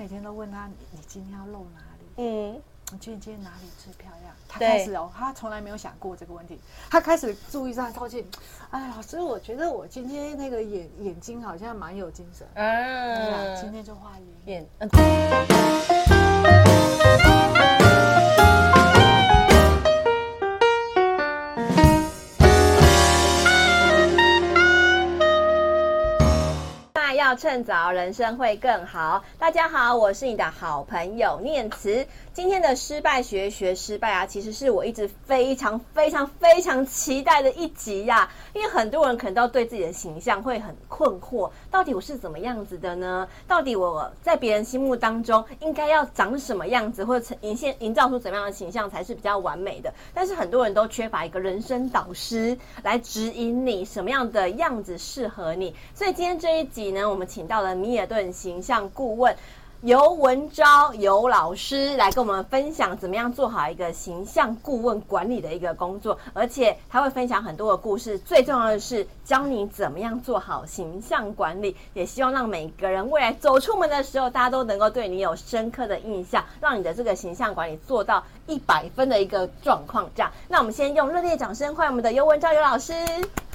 每天都问他，你你今天要露哪里？嗯。你觉得今天哪里最漂亮？他开始哦，他从来没有想过这个问题。他开始注意上，他发现，哎，老师，我觉得我今天那个眼眼睛好像蛮有精神。嗯，今天就画眼。眼。趁早，人生会更好。大家好，我是你的好朋友念慈。今天的失败学学失败啊，其实是我一直非常非常非常期待的一集呀、因为很多人可能都对自己的形象会很困惑，到底我是怎么样子的呢？到底我在别人心目当中应该要长什么样子，或者呈现营造出怎么样的形象才是比较完美的？但是很多人都缺乏一个人生导师来指引你什么样的样子适合你。所以今天这一集呢，我们请到了米尔顿形象顾问。尤文昭尤老师来跟我们分享怎么样做好一个形象顾问管理的一个工作，而且他会分享很多的故事，最重要的是教你怎么样做好形象管理，也希望让每个人未来走出门的时候，大家都能够对你有深刻的印象，让你的这个形象管理做到一百分的一个状况。这样，那我们先用热烈掌声欢迎我们的尤文昭尤老师。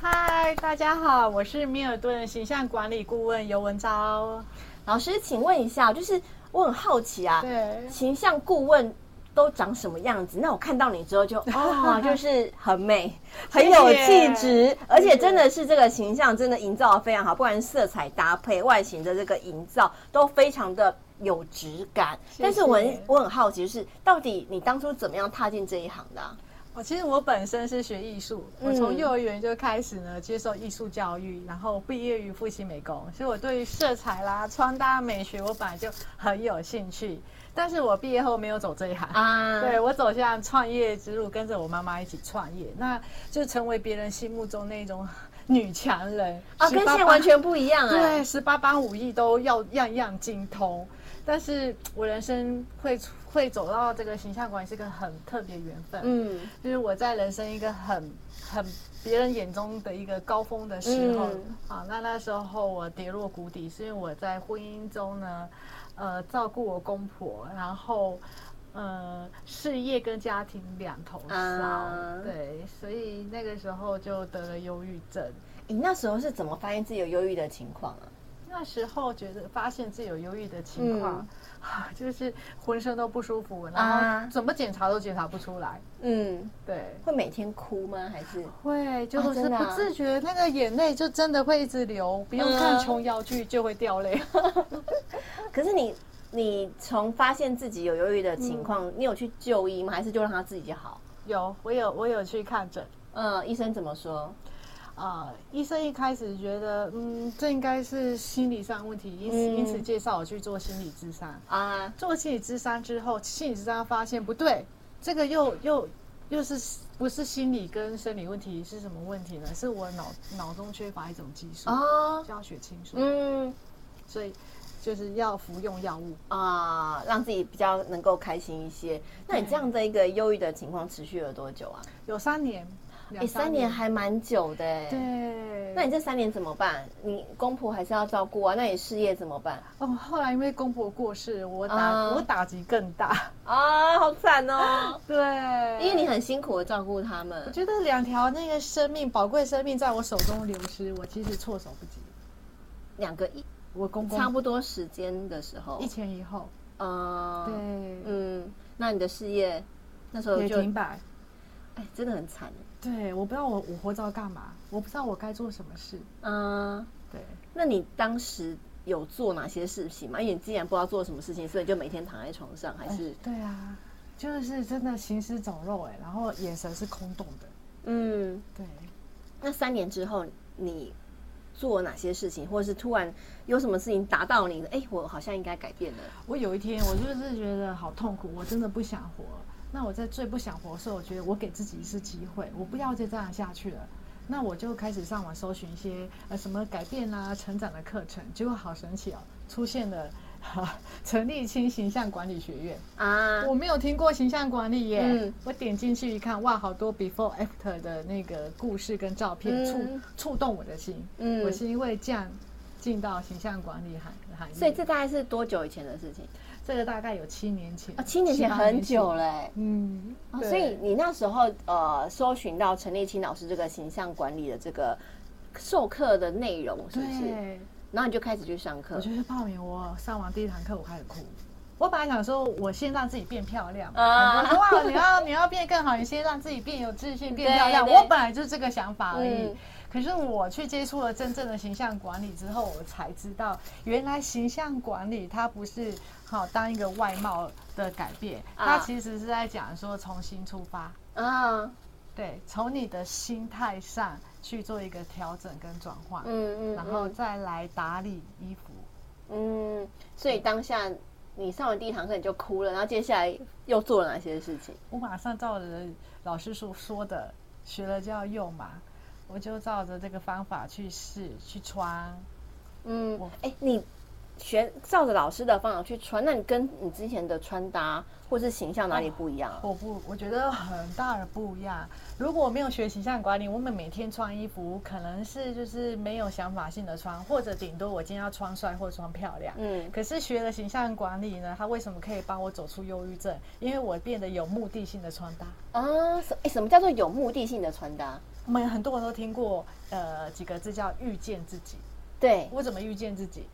嗨，大家好，我是米尔顿形象管理顾问尤文昭。老师，请问一下，就是我很好奇啊，对，形象顾问都长什么样子？那我看到你之后就啊、哦，就是很美，很有气质，而且真的是这个形象真的营造的非常好，不管是色彩搭配、外形的这个营造都非常的有质感。但是我很我很好奇，就是到底你当初怎么样踏进这一行的、啊？我其实我本身是学艺术，我从幼儿园就开始呢接受艺术教育，然后毕业于复兴美工，所以我对于色彩啦、穿搭美学，我本来就很有兴趣。但是我毕业后没有走这一行啊，对，我走向创业之路，跟着我妈妈一起创业，那就成为别人心目中那种 女强人啊，跟现在完全不一样啊。对，十八般武艺都要样样精通。但是我人生会会走到这个形象管理是个很特别缘分，嗯，就是我在人生一个很很别人眼中的一个高峰的时候，嗯、啊，那那时候我跌落谷底，是因为我在婚姻中呢，呃，照顾我公婆，然后呃，事业跟家庭两头烧，啊、对，所以那个时候就得了忧郁症。你那时候是怎么发现自己有忧郁的情况啊？那时候觉得发现自己有忧郁的情况，嗯、就是浑身都不舒服，然后怎么检查都检查不出来。嗯，对。会每天哭吗？还是会就是不自觉，那个眼泪就真的会一直流，不用看琼瑶剧就会掉泪。嗯、可是你你从发现自己有忧郁的情况，嗯、你有去就医吗？还是就让他自己就好？有，我有我有去看诊。嗯，医生怎么说？啊、呃，医生一开始觉得，嗯，这应该是心理上问题，因此、嗯、因此介绍我去做心理咨商啊。做心理咨商之后，心理咨商发现不对，这个又又又是不是心理跟生理问题？是什么问题呢？是我脑脑中缺乏一种激素啊，叫血清素。嗯，所以就是要服用药物啊，让自己比较能够开心一些。那你这样的一个忧郁的情况持续了多久啊？有三年。哎，三年还蛮久的。对，那你这三年怎么办？你公婆还是要照顾啊？那你事业怎么办？哦，后来因为公婆过世，我打、uh, 我打击更大啊，好惨哦。对，因为你很辛苦的照顾他们。我觉得两条那个生命，宝贵生命在我手中流失，我其实措手不及。两个一，我公公差不多时间的时候，一前一后。啊，uh, 对，嗯，那你的事业那时候就停摆。哎，真的很惨。对，我不知道我我活着要干嘛，我不知道我该做什么事。嗯，对。那你当时有做哪些事情吗？因为你既然不知道做什么事情，所以就每天躺在床上，还是？对啊，就是真的行尸走肉哎，然后眼神是空洞的。嗯，对。那三年之后，你做哪些事情，或者是突然有什么事情打到你的？哎，我好像应该改变了。我有一天，我就是觉得好痛苦，我真的不想活。那我在最不想活的时候，我觉得我给自己一次机会，我不要再这样下去了。那我就开始上网搜寻一些呃什么改变啊、成长的课程，结果好神奇哦，出现了 哈陈立青形象管理学院啊，我没有听过形象管理耶。嗯，我点进去一看，哇，好多 before after 的那个故事跟照片，触触动我的心。嗯，我是因为这样。进到形象管理行行业。所以这大概是多久以前的事情？这个大概有七年前啊，七年前很久嘞，欸，嗯，哦，所以你那时候呃，搜寻到陈立青老师这个形象管理的这个授课的内容，是不是？对。然后你就开始去上课。我就是报名，我上完第一堂课，我开始哭。我本来想说，我先让自己变漂亮。啊，哇，你要你要变更好，你先让自己变有自信，变漂亮。我本来就是这个想法而已。嗯可是我去接触了真正的形象管理之后，我才知道，原来形象管理它不是好当一个外貌的改变，它其实是在讲说重新出发。啊，对，从你的心态上去做一个调整跟转换，嗯嗯，然后再来打理衣服，嗯，所以当下你上完第一堂课你就哭了，然后接下来又做了哪些事情？我马上照着老师说说的，学了就要用嘛。我就照着这个方法去试去穿，嗯，哎、欸，你学照着老师的方法去穿，那你跟你之前的穿搭或是形象哪里不一样？我不，我觉得很大的不一样。如果我没有学形象管理，我们每天穿衣服可能是就是没有想法性的穿，或者顶多我今天要穿帅或穿漂亮。嗯，可是学了形象管理呢，它为什么可以帮我走出忧郁症？因为我变得有目的性的穿搭啊。什哎，什么叫做有目的性的穿搭？我们很多人都听过，呃，几个字叫遇见自己。对，我怎么遇见自己？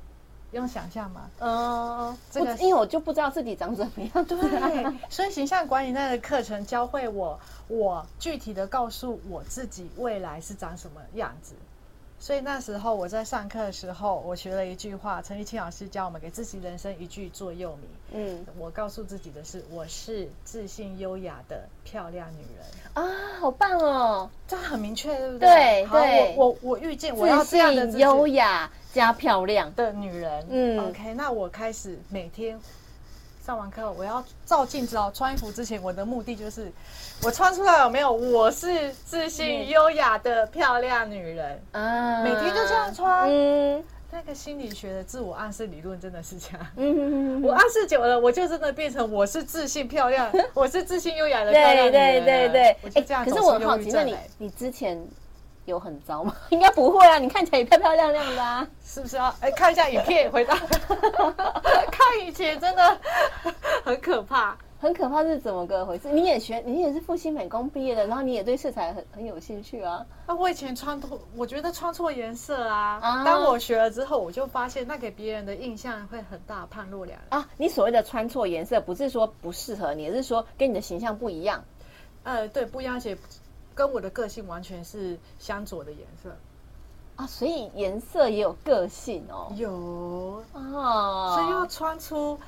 用想象吗？嗯，这个因为我就不知道自己长怎么样。对，所以形象管理那个课程教会我，我具体的告诉我自己未来是长什么样子。所以那时候我在上课的时候，我学了一句话，陈立青老师教我们给自己人生一句座右铭。嗯，我告诉自己的是，我是自信优雅的漂亮女人啊，好棒哦，这很明确，对不对？对对，我我我遇见我要这样的优雅加漂亮的女人。嗯，OK，那我开始每天。上完课，我要照镜子哦。穿衣服之前，我的目的就是，我穿出来有没有？我是自信、优雅的漂亮女人。嗯，每天就这样穿。嗯，那个心理学的自我暗示理论真的是这样。嗯，我暗示久了，我就真的变成我是自信、漂亮，我是自信、优雅的漂亮女人。对对对对，我就这样。可是我很好奇，那你你之前。有很糟吗？应该不会啊，你看起来也漂漂亮亮的啊，是不是啊？哎，看一下影片，回答。看以前真的很可怕，很可怕是怎么个回事？你也学，你也是复兴美工毕业的，然后你也对色彩很很有兴趣啊。那我以前穿错，我觉得穿错颜色啊。啊当我学了之后，我就发现那给别人的印象会很大判若两人啊。你所谓的穿错颜色，不是说不适合你，而是说跟你的形象不一样。呃，对，不一样，而且。跟我的个性完全是相左的颜色啊，所以颜色也有个性哦。有啊，所以要穿出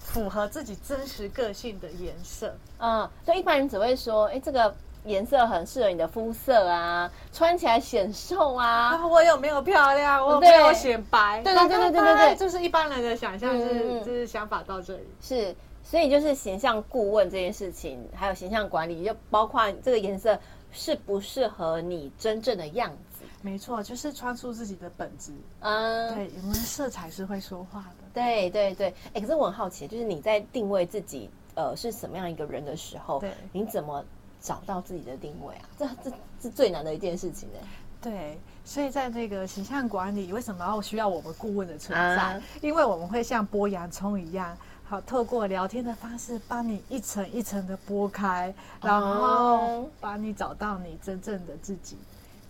符合自己真实个性的颜色。嗯，所以一般人只会说，哎，这个颜色很适合你的肤色啊，穿起来显瘦啊。我有没有漂亮？我没有显白？对对对对对对对，就是一般人的想象是，就是想法到这里是。所以就是形象顾问这件事情，还有形象管理，就包括这个颜色。适不适合你真正的样子？没错，就是穿出自己的本质。嗯，对，因为色彩是会说话的。对对对，哎，可是我很好奇，就是你在定位自己呃是什么样一个人的时候，对，你怎么找到自己的定位啊？这这是最难的一件事情呢。对，所以在这个形象管理，为什么要需要我们顾问的存在？啊、因为我们会像剥洋葱一样。好，透过聊天的方式，帮你一层一层的剥开，然后帮你找到你真正的自己。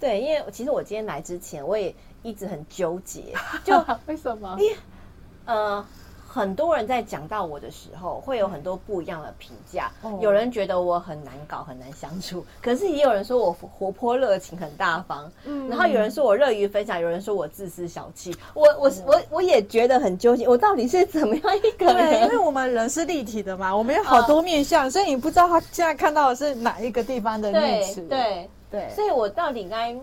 对，因为其实我今天来之前，我也一直很纠结，就为什么？呃。很多人在讲到我的时候，会有很多不一样的评价。有人觉得我很难搞，很难相处，可是也有人说我活泼热情，很大方。嗯，然后有人说我乐于分享，有人说我自私小气。我我我我也觉得很纠结，我到底是怎么样一个人？对，因为我们人是立体的嘛，我们有好多面相，所以你不知道他现在看到的是哪一个地方的 面对对对，所以我到底该。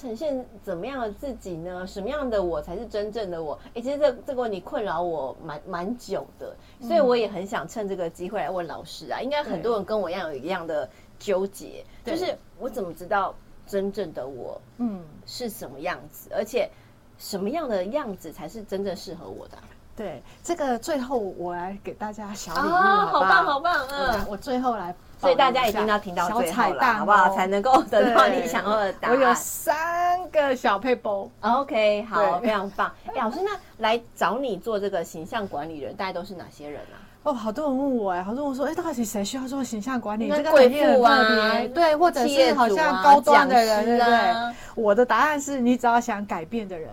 呈现怎么样的自己呢？什么样的我才是真正的我？哎，其实这这个问题困扰我蛮蛮久的，所以我也很想趁这个机会来问老师啊。应该很多人跟我一样有一样的纠结，就是我怎么知道真正的我，嗯，是什么样子？而且什么样的样子才是真正适合我的？对，这个最后我来给大家小礼物，好棒，好棒，嗯，我最后来。所以大家一定要听到最后了，好不好？才能够得到你想要的答案。我有三个个小配包。OK，好，非常棒。哎，老师，那来找你做这个形象管理人，大概都是哪些人啊？哦，好多人问我哎，好多人说，哎，到底谁需要做形象管理？这个贵妇啊，对，或者是好像高端的人，对不对？我的答案是你只要想改变的人。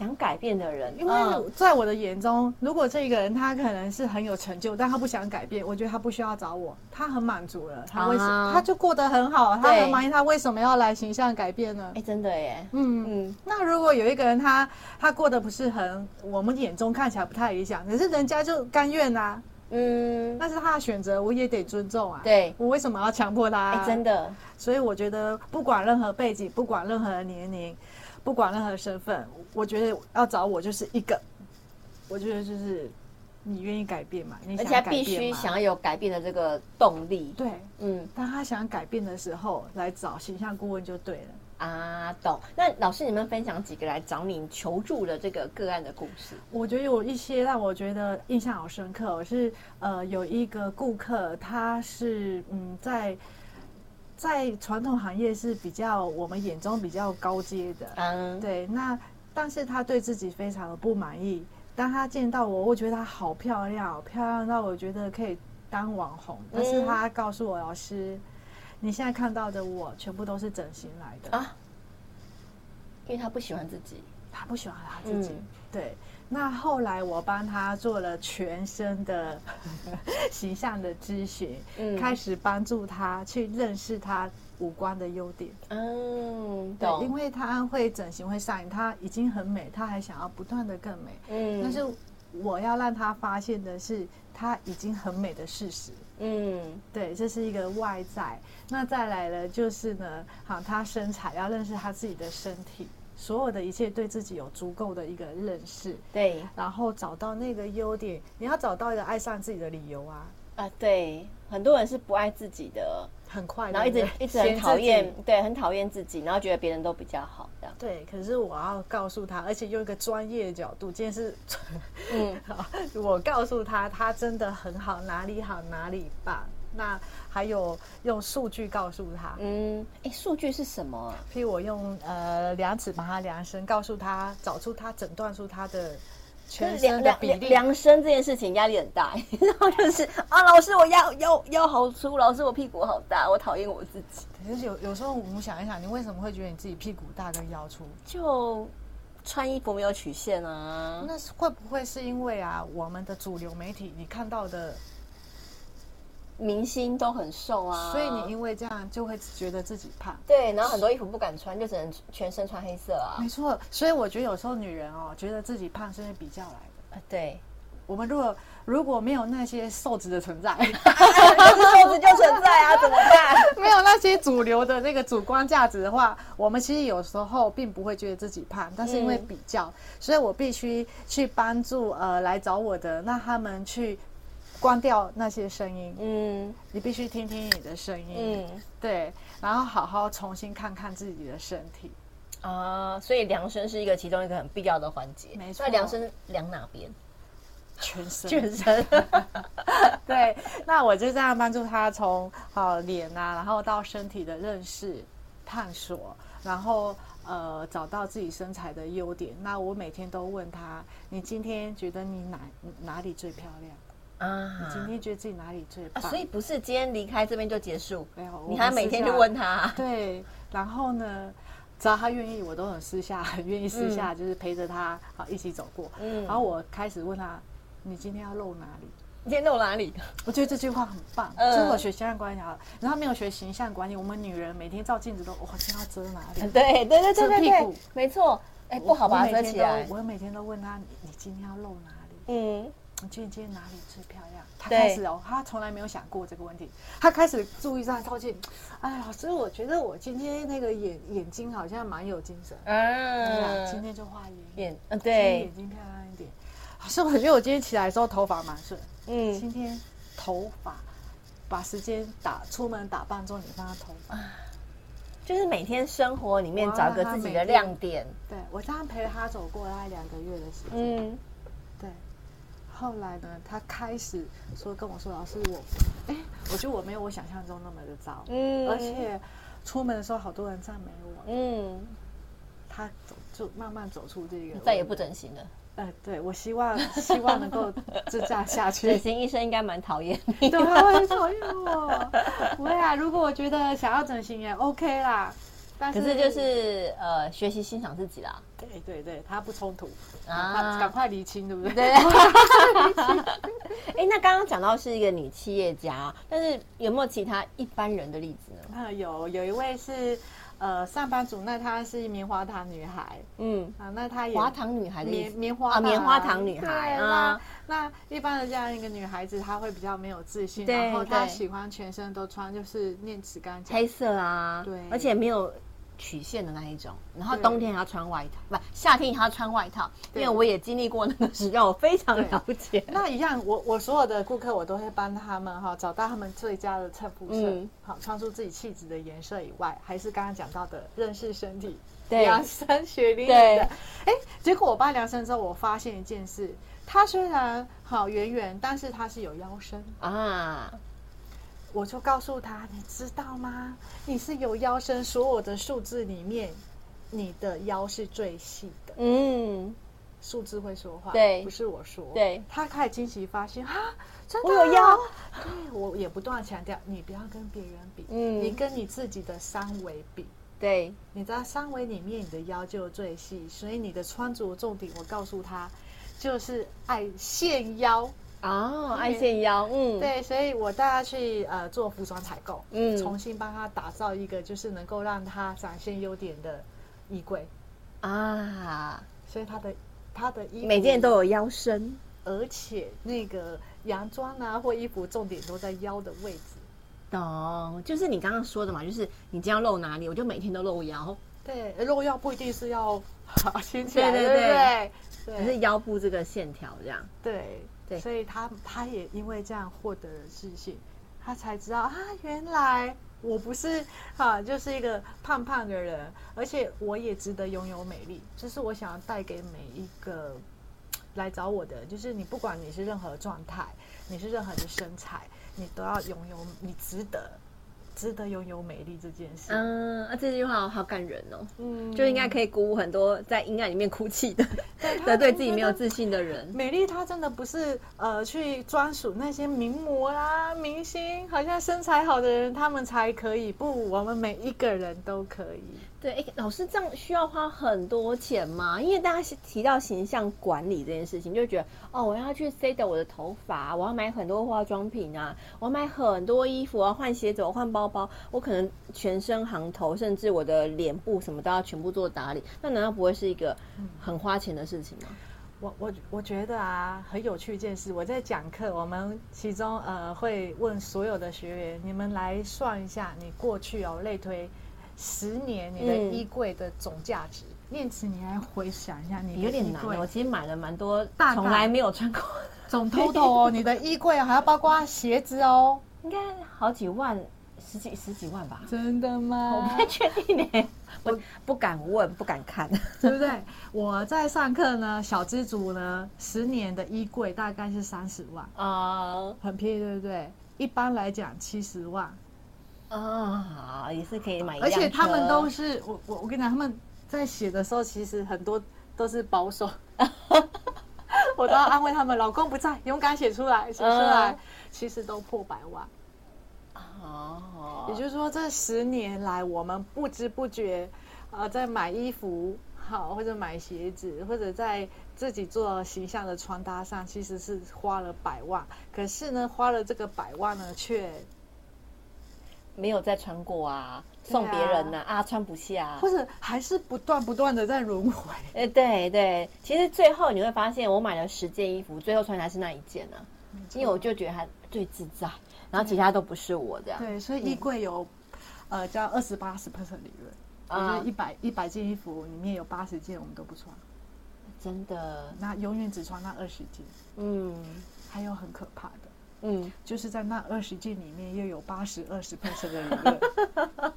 想改变的人，因为在我的眼中，如果这个人他可能是很有成就，但他不想改变，我觉得他不需要找我，他很满足了，他为什么他就过得很好，他很满意，他为什么要来形象改变呢？哎，真的耶，嗯嗯。那如果有一个人他他过得不是很，我们眼中看起来不太理想，可是人家就甘愿啊，嗯，那是他的选择，我也得尊重啊。对，我为什么要强迫他？哎，真的。所以我觉得，不管任何背景，不管任何年龄。不管任何身份，我觉得要找我就是一个，我觉得就是你愿意改变嘛，你想而且必须想要有改变的这个动力。对，嗯，当他想改变的时候，来找形象顾问就对了。啊，懂。那老师，你们分享几个来找你求助的这个个案的故事？我觉得有一些让我觉得印象好深刻。我是呃，有一个顾客，他是嗯在。在传统行业是比较我们眼中比较高阶的，嗯，对。那但是他对自己非常的不满意。当他见到我，我觉得他好漂亮，好漂亮到我觉得可以当网红。但是他告诉我，老师，你现在看到的我全部都是整形来的啊，因为他不喜欢自己，他不喜欢他自己，对。那后来我帮他做了全身的 形象的咨询，嗯，开始帮助他去认识他五官的优点。嗯，对，因为他会整形会上瘾，他已经很美，他还想要不断的更美。嗯，但是我要让他发现的是他已经很美的事实。嗯，对，这是一个外在。那再来了就是呢，好，他身材要认识他自己的身体。所有的一切对自己有足够的一个认识，对，然后找到那个优点，你要找到一个爱上自己的理由啊！啊，对，很多人是不爱自己的，很快，然后一直一直很讨厌，对，很讨厌自己，然后觉得别人都比较好，这样。对，可是我要告诉他，而且用一个专业的角度，今天是，嗯，好，我告诉他，他真的很好，哪里好哪里棒。那还有用数据告诉他，嗯，哎，数据是什么？譬如我用呃量尺把他量身，告诉他找出他诊断出他的全身的比例。量身这件事情压力很大，然后就是啊，老师我腰腰腰好粗，老师我屁股好大，我讨厌我自己。可是有有时候我们想一想，你为什么会觉得你自己屁股大跟腰粗？就穿衣服没有曲线啊？那是会不会是因为啊，我们的主流媒体你看到的？明星都很瘦啊，所以你因为这样就会觉得自己胖。对，然后很多衣服不敢穿，就只能全身穿黑色啊。没错，所以我觉得有时候女人哦，觉得自己胖是因为比较来的。啊，对，我们如果如果没有那些瘦子的存在，瘦子就存在啊，怎么办？没有那些主流的那个主观价值的话，我们其实有时候并不会觉得自己胖，但是因为比较，嗯、所以我必须去帮助呃来找我的，那他们去。关掉那些声音，嗯，你必须听听你的声音，嗯，对，然后好好重新看看自己的身体，啊，所以量身是一个其中一个很必要的环节，没错。那量身量哪边？全身，全身。对，那我就这样帮助他从啊脸啊，然后到身体的认识、探索，然后呃找到自己身材的优点。那我每天都问他：你今天觉得你哪哪里最漂亮？啊！你今天觉得自己哪里最棒？啊，所以不是今天离开这边就结束，没有，你还每天就问他。对，然后呢，只要他愿意，我都很私下，很愿意私下，就是陪着他好一起走过。嗯，然后我开始问他：“你今天要露哪里？你今天露哪里？” 我觉得这句话很棒。嗯，就是我学形象管理，然后没有学形象管理，我们女人每天照镜子都，我今天要遮哪里？对对对对对，没错。哎，不好把它遮起来。我每天都问他：“你你今天要露哪里？”嗯。今天哪里最漂亮？他开始哦，他从来没有想过这个问题。他开始注意上照镜。哎，老师，我觉得我今天那个眼眼睛好像蛮有精神。嗯，今天就画眼眼，嗯，对，眼睛漂亮一点。老师，我觉得我今天起来的时候头发蛮顺。嗯，今天头发把时间打出门打扮之后，你帮他头发，就是每天生活里面找个自己的亮点。对，我这样陪他走过大概两个月的时间。嗯，对。后来呢，他开始说跟我说：“老师，我，哎，我觉得我没有我想象中那么的糟，嗯，而且出门的时候好多人赞美我，嗯，他走就慢慢走出这个，再也不整形了。呃，对，我希望 希望能够支架下去。整形医生应该蛮讨厌你，对，他会很讨厌我。不会啊，如果我觉得想要整形也 OK 啦。但是，可是就是呃，学习欣赏自己啦。对对对，他不冲突啊，赶快厘清，对不对？对。哎，那刚刚讲到是一个女企业家，但是有没有其他一般人的例子呢？啊，有，有一位是。呃，上班族，那她是棉花糖女孩，嗯啊，那她也花糖女孩的棉棉花啊，棉花糖女孩啊。那一般的这样一个女孩子，她会比较没有自信，然后她喜欢全身都穿就是念慈刚讲黑色啊，对，而且没有。曲线的那一种，然后冬天还要穿外套，不，夏天还要穿外套，因为我也经历过那个时候，我非常了解。那一样，我我所有的顾客，我都会帮他们哈找到他们最佳的衬肤色，嗯、好穿出自己气质的颜色以外，还是刚刚讲到的认识身体，对量身雪莉的。哎对，结果我帮量身之后，我发现一件事，他虽然好圆圆，但是他是有腰身啊。我就告诉他，你知道吗？你是有腰身，所有的数字里面，你的腰是最细的。嗯，数字会说话，对，不是我说。对，他开始惊奇发现，啊，真的我有腰。对，我也不断强调，你不要跟别人比，嗯，你跟你自己的三围比。对，你知道三围里面，你的腰就最细，所以你的穿着重点，我告诉他，就是爱现腰。哦，爱线腰，嗯，对，所以我带他去呃做服装采购，嗯，重新帮他打造一个就是能够让他展现优点的衣柜。啊，所以他的他的衣每件都有腰身，而且那个洋装啊或衣服重点都在腰的位置。懂，就是你刚刚说的嘛，就是你这样露哪里，我就每天都露腰。对，露腰不一定是要好 掀起来，对对对，对，可是腰部这个线条这样，对。对所以他他也因为这样获得了自信，他才知道啊，原来我不是啊，就是一个胖胖的人，而且我也值得拥有美丽。这是我想要带给每一个 来找我的，就是你不管你是任何状态，你是任何的身材，你都要拥有，你值得。值得拥有美丽这件事，嗯，啊，这句话好感人哦，嗯，就应该可以鼓舞很多在阴暗里面哭泣的、得对 自己没有自信的人。美丽，它真的不是呃去专属那些名模啦、明星，好像身材好的人他们才可以，不，我们每一个人都可以。对，哎，老师这样需要花很多钱吗？因为大家提到形象管理这件事情，就觉得哦，我要去 set 我的头发，我要买很多化妆品啊，我要买很多衣服，我要换鞋子，我换包包，我可能全身行头，甚至我的脸部什么都要全部做打理。那难道不会是一个很花钱的事情吗？我我我觉得啊，很有趣一件事。我在讲课，我们其中呃会问所有的学员，你们来算一下，你过去哦类推。十年你的衣柜的总价值，念慈，你来回想一下，你有点难。我其实买了蛮多，从来没有穿过。总 total 哦，你的衣柜还要包括鞋子哦，应该好几万，十几十几万吧？真的吗？我不太确定呢，我不敢问，不敢看，对不对？我在上课呢，小资族呢，十年的衣柜大概是三十万啊，很便宜，对不对？一般来讲七十万。啊，也是可以买。而且他们都是我我我跟你讲，他们在写的时候，其实很多都是保守。我都要安慰他们，老公不在，勇敢写出来，写出来，其实都破百万。哦，也就是说，这十年来，我们不知不觉啊，在买衣服好，或者买鞋子，或者在自己做形象的穿搭上，其实是花了百万。可是呢，花了这个百万呢，却。没有再穿过啊，送别人呐啊，啊，穿不下，或者还是不断不断的在轮回。哎，对对，其实最后你会发现，我买了十件衣服，最后穿的还是那一件呢，因为我就觉得它最自在，然后其他都不是我这样。对，所以衣柜有，嗯、呃，叫二十八十 percent 理论，啊，就是一百一百件衣服里面有八十件我们都不穿，真的，那永远只穿那二十件。嗯，还有很可怕的。嗯，就是在那二十件里面，又有八十二十 percent 的理论，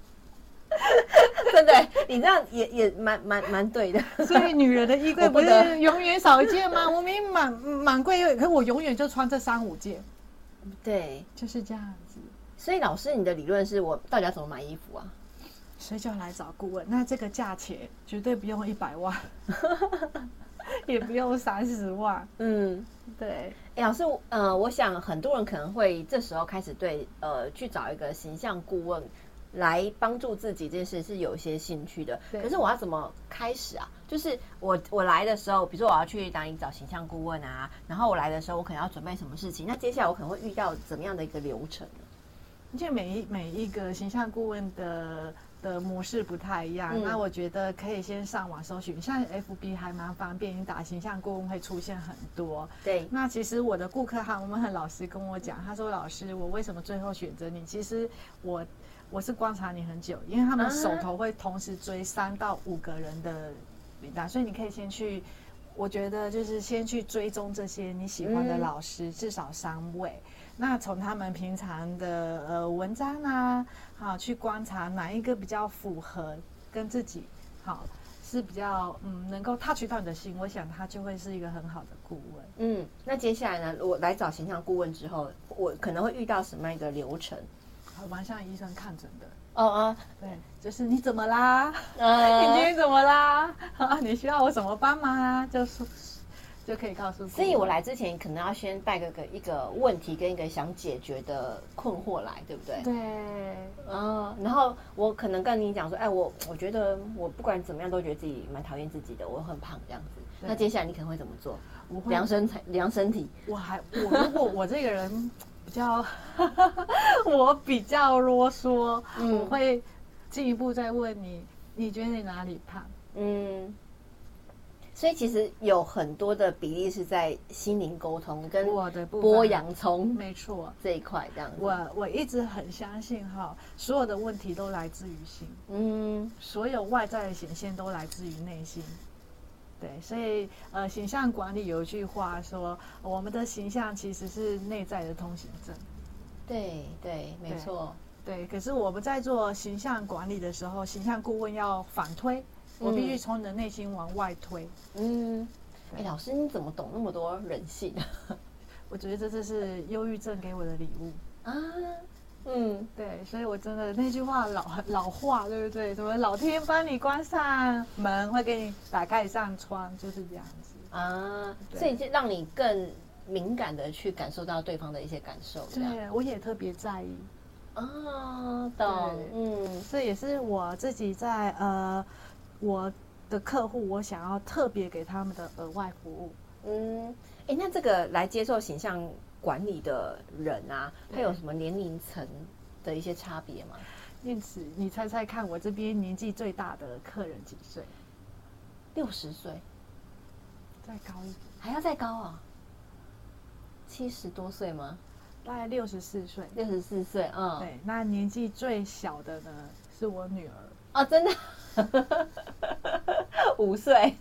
对对，你这样也也蛮蛮蛮对的。所以女人的衣柜 不是永远少一件吗？我明明满满柜，可我永远就穿这三五件。对，就是这样子。所以老师，你的理论是我到底要怎么买衣服啊？所以就要来找顾问。那这个价钱绝对不用一百万，也不用三十万。嗯，对。哎，老师，呃，我想很多人可能会这时候开始对呃去找一个形象顾问。来帮助自己这件事是有一些兴趣的，可是我要怎么开始啊？就是我我来的时候，比如说我要去哪里找形象顾问啊，然后我来的时候，我可能要准备什么事情？那接下来我可能会遇到怎么样的一个流程呢？因为每一每一个形象顾问的的模式不太一样，嗯、那我觉得可以先上网搜寻，像 FB 还蛮方便，你打形象顾问会出现很多。对，那其实我的顾客哈，我们很老实跟我讲，他说老师，我为什么最后选择你？其实我。我是观察你很久，因为他们手头会同时追三到五个人的名单，所以你可以先去，我觉得就是先去追踪这些你喜欢的老师，至少三位。那从他们平常的呃文章啊，好去观察哪一个比较符合跟自己好，是比较嗯能够 touch 到你的心，我想他就会是一个很好的顾问。嗯，那接下来呢，我来找形象顾问之后，我可能会遇到什么样一个流程？好蛮像医生看诊的哦哦，对，就是你怎么啦？呃、你今天怎么啦？啊，你需要我怎么帮忙啊？就是就可以告诉。所以我来之前可能要先带个个一个问题跟一个想解决的困惑来，对不对？对，嗯，然后我可能跟你讲说，哎，我我觉得我不管怎么样都觉得自己蛮讨厌自己的，我很胖这样子。那接下来你可能会怎么做？我会量身材，量身体。我还我如果我这个人。比较，我比较啰嗦，嗯、我会进一步再问你，你觉得你哪里胖？嗯，所以其实有很多的比例是在心灵沟通跟我的剥洋葱，没错，这一块这样子。我我一直很相信哈，所有的问题都来自于心，嗯，所有外在的显现都来自于内心。对，所以呃，形象管理有一句话说，我们的形象其实是内在的通行证。对对，没错。对，可是我们在做形象管理的时候，形象顾问要反推，我必须从你的内心往外推。嗯，哎，老师你怎么懂那么多人性？我觉得这就是忧郁症给我的礼物啊。嗯，对，所以我真的那句话老老话，对不对？什么老天帮你关上门，会给你打开一扇窗，就是这样子啊。对所以就让你更敏感的去感受到对方的一些感受。对，我也特别在意啊，懂。嗯，这也是我自己在呃我的客户，我想要特别给他们的额外服务。嗯，哎，那这个来接受形象管理的人啊，他有什么年龄层的一些差别吗？念慈，你猜猜看，我这边年纪最大的客人几岁？六十岁，再高一点，还要再高啊？七十多岁吗？大概六十四岁。六十四岁，嗯，对。那年纪最小的呢，是我女儿。哦，真的？五岁。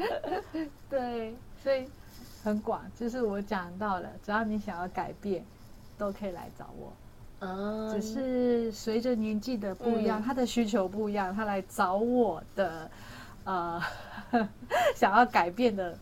对，所以。很广，就是我讲到了，只要你想要改变，都可以来找我。嗯，只是随着年纪的不一样，嗯、他的需求不一样，他来找我的，呃，想要改变的，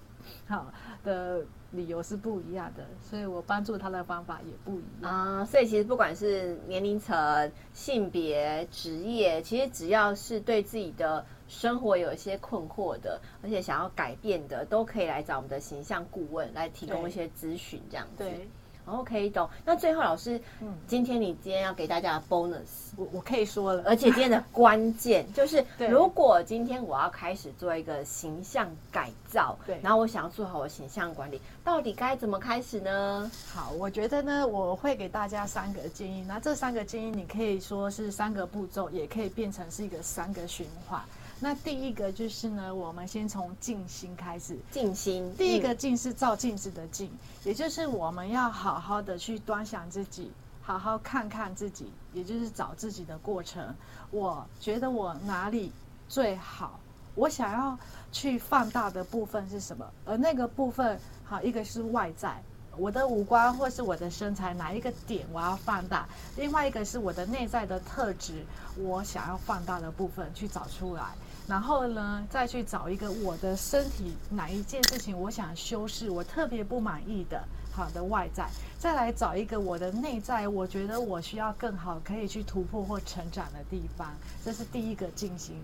好的理由是不一样的，所以我帮助他的方法也不一样啊。所以其实不管是年龄层、性别、职业，其实只要是对自己的。生活有一些困惑的，而且想要改变的，都可以来找我们的形象顾问来提供一些咨询，这样子。对，OK，懂。那最后老师，嗯，今天你今天要给大家的 bonus，我我可以说了，而且今天的关键 就是，如果今天我要开始做一个形象改造，对，然后我想要做好我形象管理，到底该怎么开始呢？好，我觉得呢，我会给大家三个建议。那这三个建议，你可以说是三个步骤，也可以变成是一个三个循环。那第一个就是呢，我们先从静心开始。静心，第一个静是照镜子的镜，嗯、也就是我们要好好的去端详自己，好好看看自己，也就是找自己的过程。我觉得我哪里最好？我想要去放大的部分是什么？而那个部分，好，一个是外在，我的五官或是我的身材哪一个点我要放大？另外一个是我的内在的特质，我想要放大的部分去找出来。然后呢，再去找一个我的身体哪一件事情我想修饰，我特别不满意的，好的外在，再来找一个我的内在，我觉得我需要更好可以去突破或成长的地方，这是第一个静心。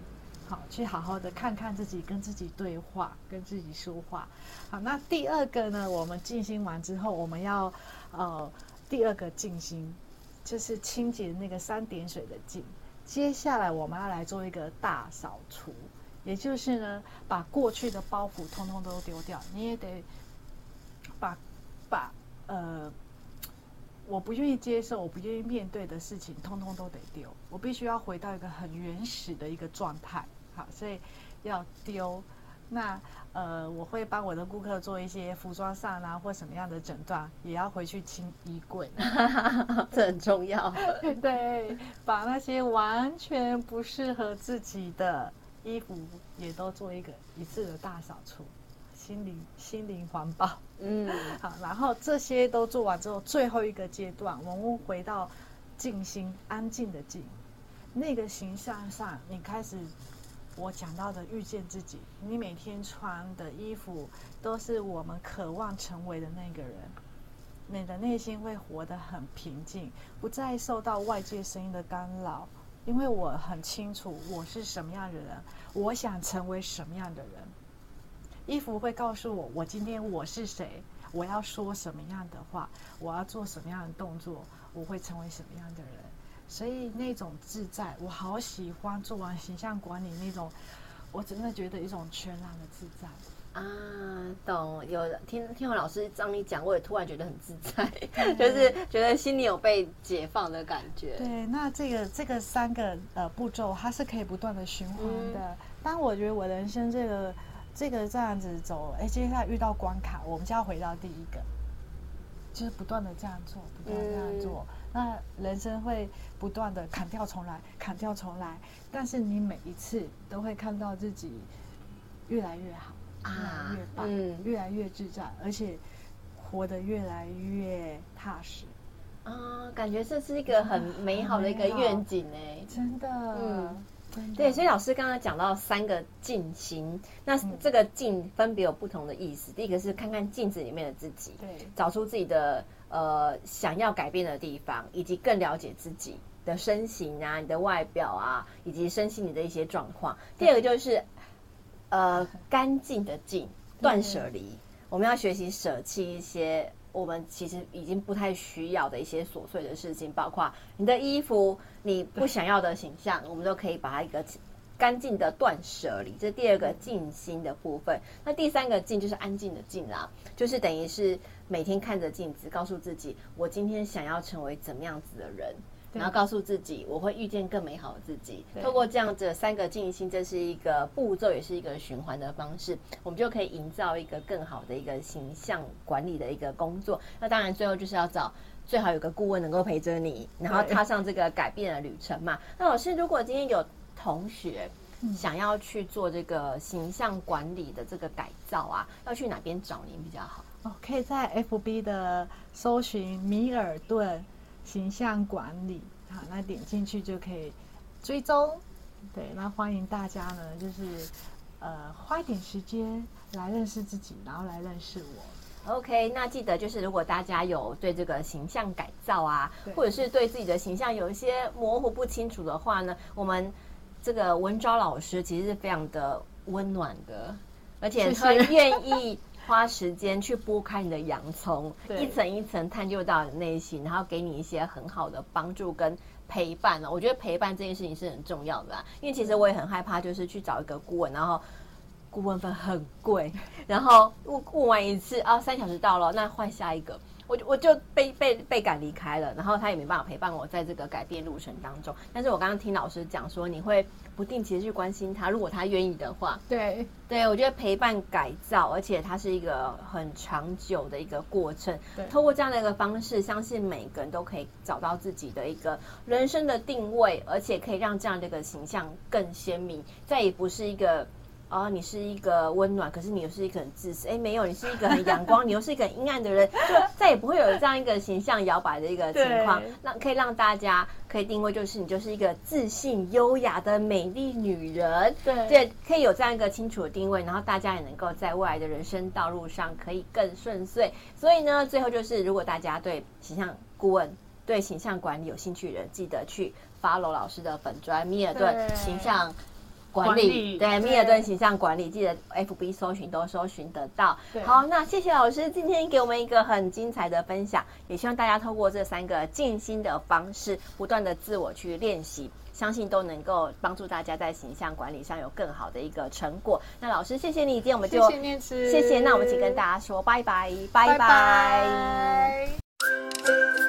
好，去好好的看看自己，跟自己对话，跟自己说话。好，那第二个呢？我们静心完之后，我们要呃第二个静心，就是清洁那个三点水的净。接下来我们要来做一个大扫除，也就是呢，把过去的包袱通通都丢掉。你也得把把呃我不愿意接受、我不愿意面对的事情，通通都得丢。我必须要回到一个很原始的一个状态。好，所以要丢。那呃，我会帮我的顾客做一些服装上啊或什么样的诊断，也要回去清衣柜，这很重要。对，把那些完全不适合自己的衣服也都做一个一次的大扫除，心灵心灵环保。嗯，好，然后这些都做完之后，最后一个阶段，我们回到静心安静的静，那个形象上，你开始。我讲到的遇见自己，你每天穿的衣服都是我们渴望成为的那个人。你的内心会活得很平静，不再受到外界声音的干扰，因为我很清楚我是什么样的人，我想成为什么样的人。衣服会告诉我，我今天我是谁，我要说什么样的话，我要做什么样的动作，我会成为什么样的人。所以那种自在，我好喜欢做完形象管理那种，我真的觉得一种全然的自在啊，懂？有听听我老师这样一讲，我也突然觉得很自在，就是觉得心里有被解放的感觉。对，那这个这个三个呃步骤，它是可以不断的循环的。嗯、当我觉得我人生这个这个这样子走，哎，接下来遇到关卡，我们就要回到第一个，就是不断的这样做，不断这样做。嗯那人生会不断的砍掉重来，砍掉重来，但是你每一次都会看到自己越来越好，越来越棒，嗯，越来越自在，而且活得越来越踏实。啊，感觉这是一个很美好的一个愿景呢，真的。嗯。对，所以老师刚刚讲到三个静心，那这个静分别有不同的意思。第一个是看看镜子里面的自己，对，找出自己的呃想要改变的地方，以及更了解自己的身形啊、你的外表啊，以及身心里的一些状况。第二个就是呃干净的净，断舍离，我们要学习舍弃一些。我们其实已经不太需要的一些琐碎的事情，包括你的衣服，你不想要的形象，我们都可以把它一个干净的断舍离。这是第二个静心的部分。那第三个静就是安静的静啦，就是等于是每天看着镜子，告诉自己，我今天想要成为怎么样子的人。然后告诉自己，我会遇见更美好的自己。透过这样子三个静心，这是一个步骤，也是一个循环的方式，我们就可以营造一个更好的一个形象管理的一个工作。那当然，最后就是要找最好有个顾问能够陪着你，然后踏上这个改变的旅程嘛。那老师，如果今天有同学想要去做这个形象管理的这个改造啊，要去哪边找您比较好？哦，可以在 FB 的搜寻米尔顿。形象管理，好，那点进去就可以追踪。对，那欢迎大家呢，就是呃花一点时间来认识自己，然后来认识我。OK，那记得就是如果大家有对这个形象改造啊，或者是对自己的形象有一些模糊不清楚的话呢，我们这个文昭老师其实是非常的温暖的，而且很愿意。花时间去剥开你的洋葱，一层一层探究到你内心，然后给你一些很好的帮助跟陪伴呢。我觉得陪伴这件事情是很重要的，啊因为其实我也很害怕，就是去找一个顾问，然后顾问费很贵，然后问问完一次啊，三小时到了，那换下一个。我我就被被被赶离开了，然后他也没办法陪伴我在这个改变路程当中。但是我刚刚听老师讲说，你会不定期的去关心他，如果他愿意的话。对对，我觉得陪伴改造，而且它是一个很长久的一个过程。对，透过这样的一个方式，相信每个人都可以找到自己的一个人生的定位，而且可以让这样的一个形象更鲜明，再也不是一个。哦，你是一个温暖，可是你又是一个很自私。哎，没有，你是一个很阳光，你又是一个很阴暗的人，就再也不会有这样一个形象摇摆的一个情况。那可以让大家可以定位，就是你就是一个自信、优雅的美丽女人。对，对，可以有这样一个清楚的定位，然后大家也能够在未来的人生道路上可以更顺遂。所以呢，最后就是如果大家对形象顾问、对形象管理有兴趣的人，记得去 follow 老师的粉专米尔顿形象。管理，对，米尔顿形象管理，记得 FB 搜寻都搜寻得到。好，那谢谢老师今天给我们一个很精彩的分享，也希望大家透过这三个静心的方式，不断的自我去练习，相信都能够帮助大家在形象管理上有更好的一个成果。那老师，谢谢你，今天我们就谢谢谢谢。那我们一起跟大家说拜拜，拜拜。拜拜。